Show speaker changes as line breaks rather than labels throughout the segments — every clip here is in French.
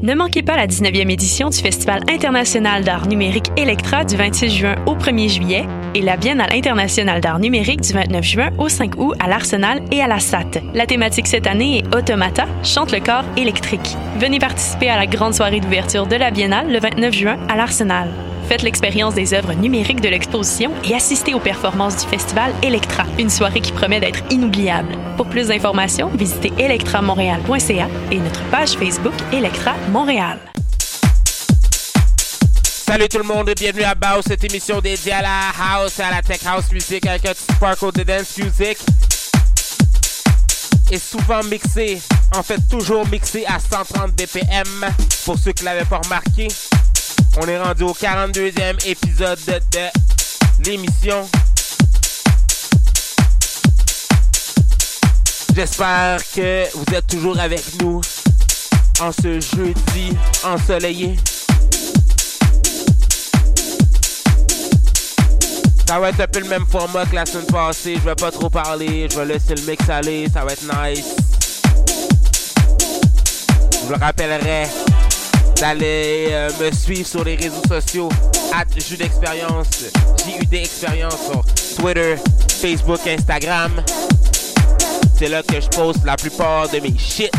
Ne manquez pas la 19e édition du Festival international d'art numérique Electra du 26 juin au 1er juillet et la Biennale internationale d'art numérique du 29 juin au 5 août à l'Arsenal et à la SAT. La thématique cette année est Automata, chante le corps électrique. Venez participer à la grande soirée d'ouverture de la Biennale le 29 juin à l'Arsenal. Faites l'expérience des œuvres numériques de l'exposition et assistez aux performances du festival Electra, une soirée qui promet d'être inoubliable. Pour plus d'informations, visitez electramontréal.ca et notre page Facebook Electra Montréal.
Salut tout le monde et bienvenue à Bao, cette émission dédiée à la house à la tech house music avec un petit sparkle de dance music. Et souvent mixé, en fait toujours mixé à 130 BPM pour ceux qui l'avaient pas remarqué. On est rendu au 42e épisode de l'émission. J'espère que vous êtes toujours avec nous en ce jeudi ensoleillé. Ça va être un peu le même format que la semaine passée. Je vais pas trop parler. Je vais laisser le mix aller. Ça va être nice. Je vous le rappellerai d'aller euh, me suivre sur les réseaux sociaux at Jus d'expérience, JUD expérience sur Twitter, Facebook, Instagram. C'est là que je poste la plupart de mes shit.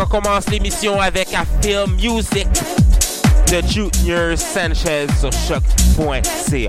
On commence l'émission avec un film music de Junior Sanchez sur choc.ca.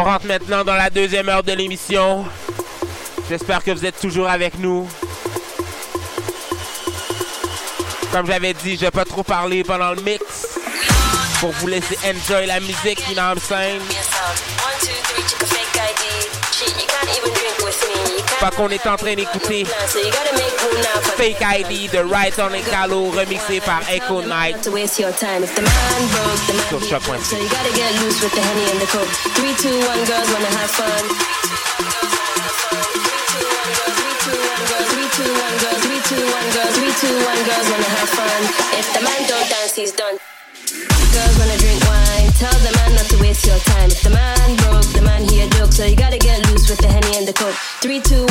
On
rentre maintenant dans la deuxième heure de l'émission. J'espère que vous êtes toujours avec nous. Comme j'avais dit, je vais pas trop parler pendant le mix pour vous laisser enjoy la musique
qui m'enseigne.
Par qu'on est en train d'écouter Fake ID de Right on Calo remixé par Echo
Night
sur Choc.ca.
So you gotta get loose with the henny and the coke. Three, two, one, girls wanna have fun. If the man don't dance, he's done. Girls wanna drink wine, tell the man not to waste your time. If the man broke, the man he a joke, so you gotta get loose with the henny and the coke. Three, two,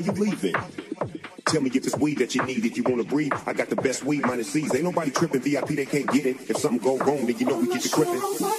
why you leaving. Tell me if it's weed that you need if you wanna breathe. I got the best weed minus C's. Ain't nobody tripping. VIP, they can't get it. If something go wrong, then you know we get you crippin'.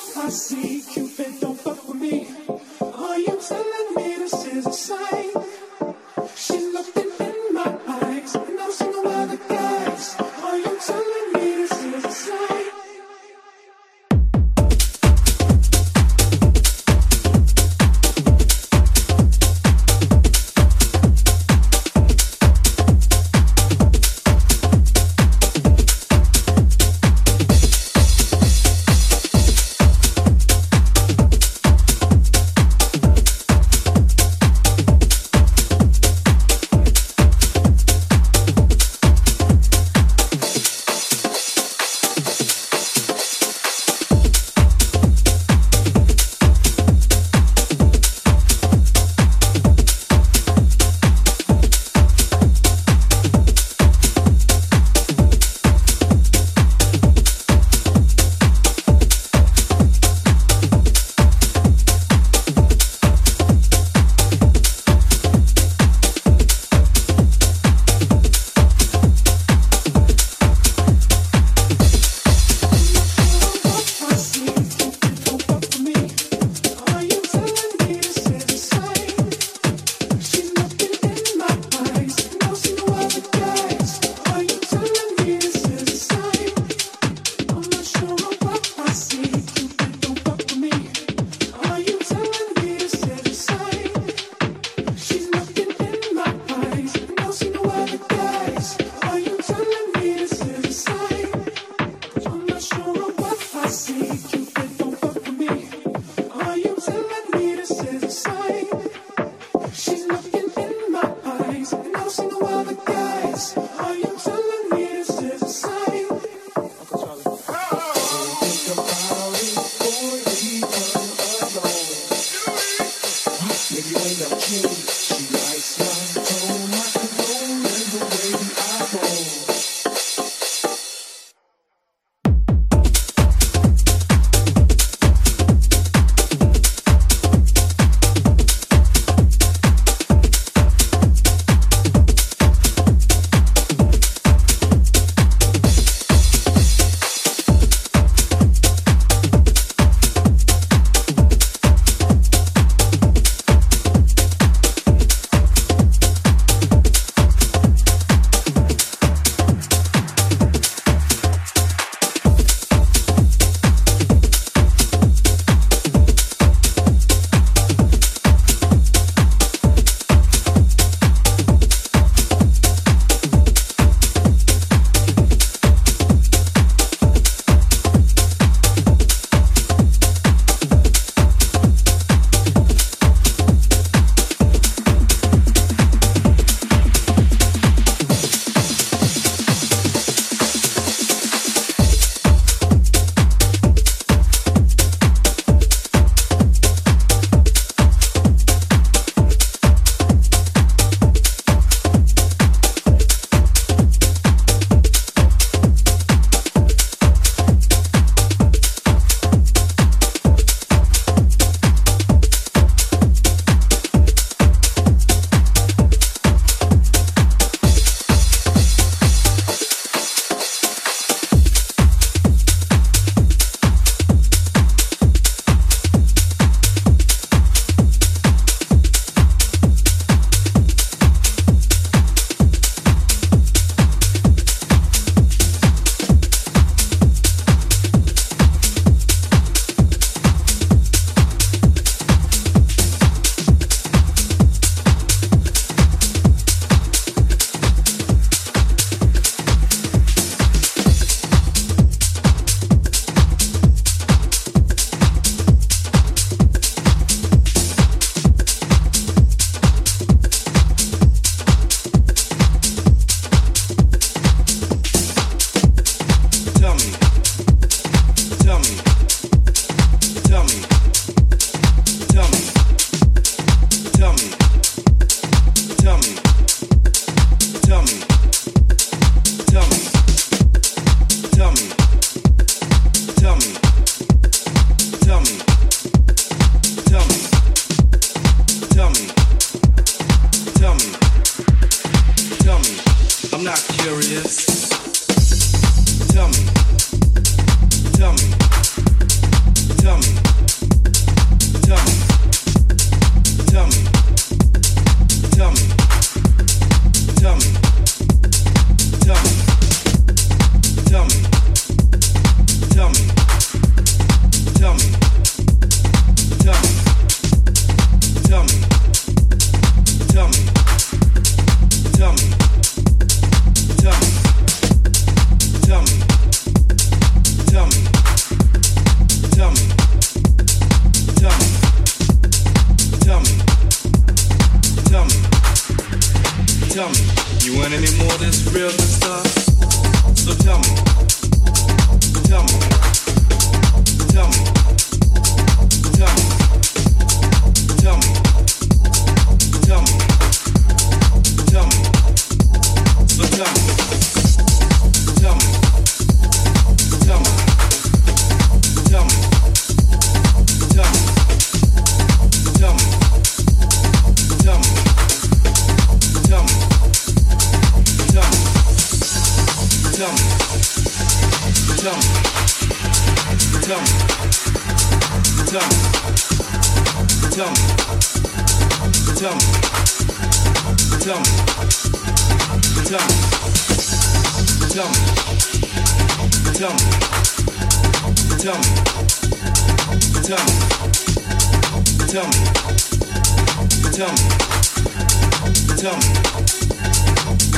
tell me.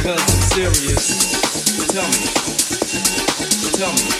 Cause I'm serious. Tell me.
Tell me.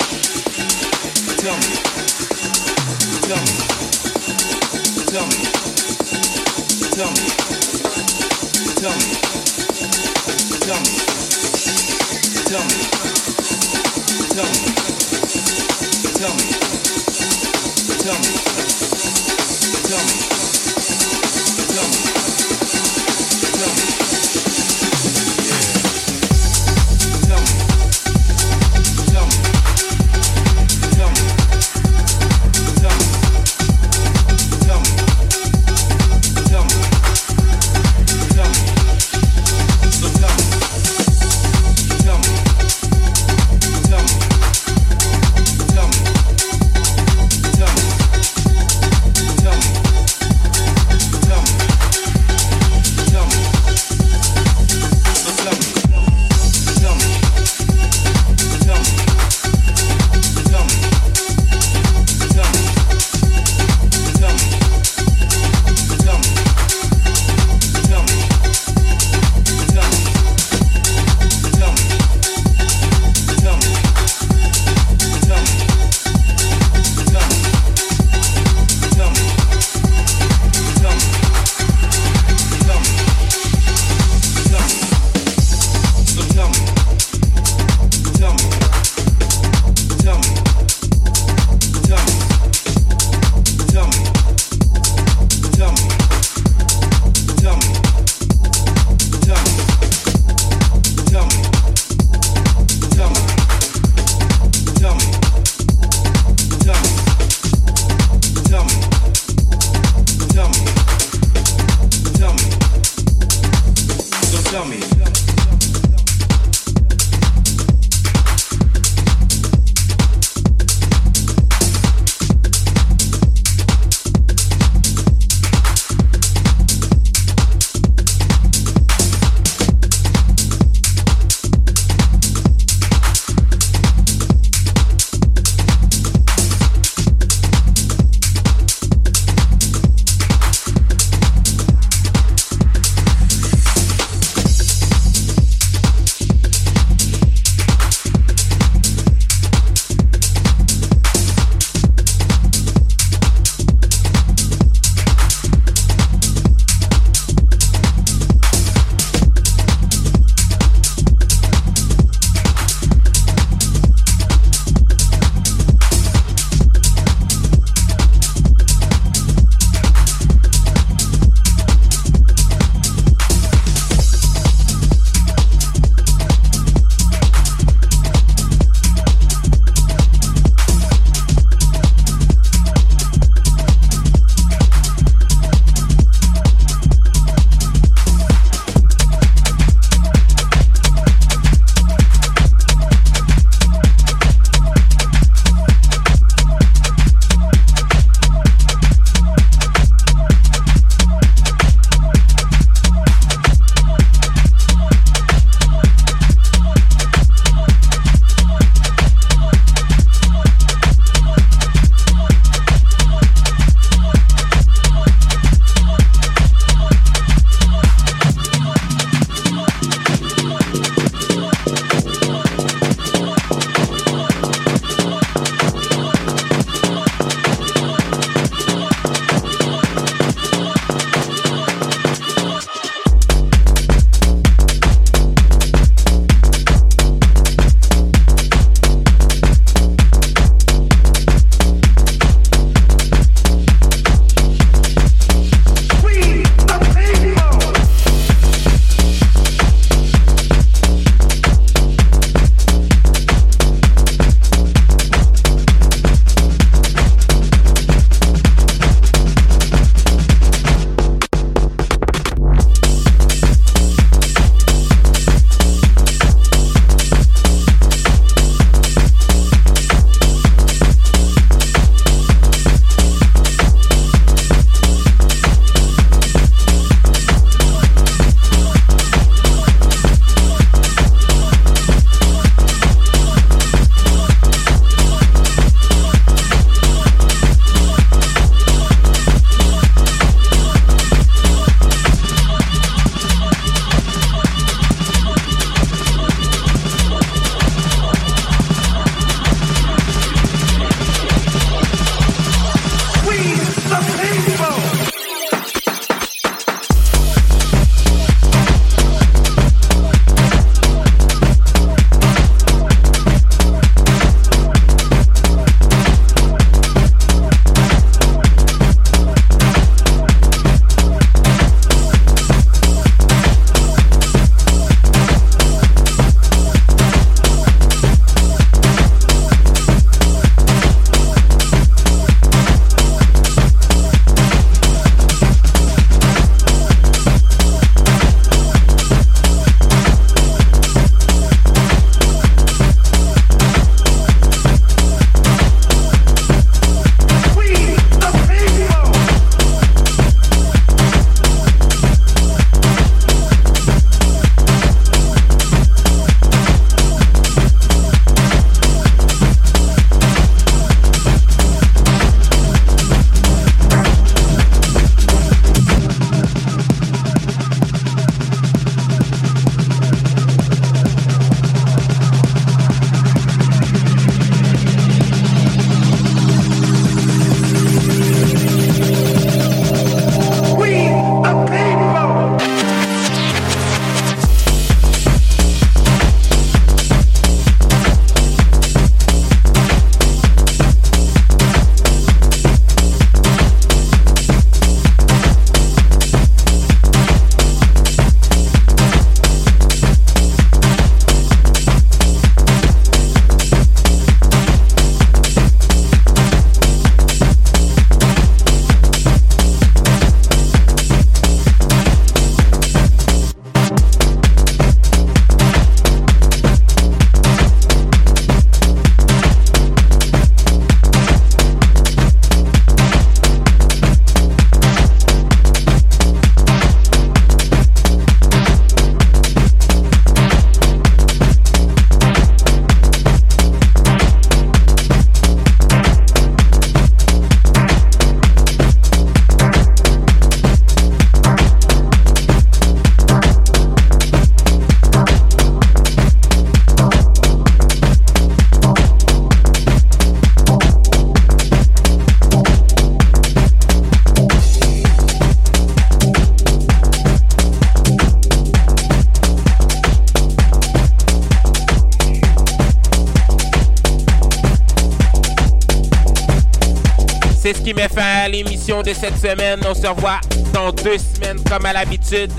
À l'émission de cette semaine. On se revoit dans deux semaines comme à l'habitude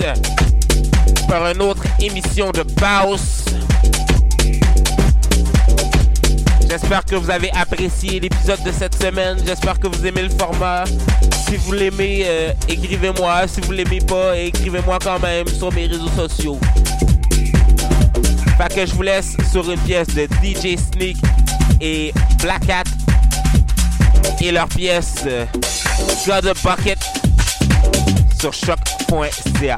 pour une autre émission de Baus. J'espère que vous avez apprécié l'épisode de cette semaine. J'espère que vous aimez le format. Si vous l'aimez, euh, écrivez-moi. Si vous l'aimez pas, écrivez-moi quand même sur mes réseaux sociaux. Fait que je vous laisse sur une pièce de DJ Sneak et Black Hat et leur pièce euh, God a Bucket sur choc.ca.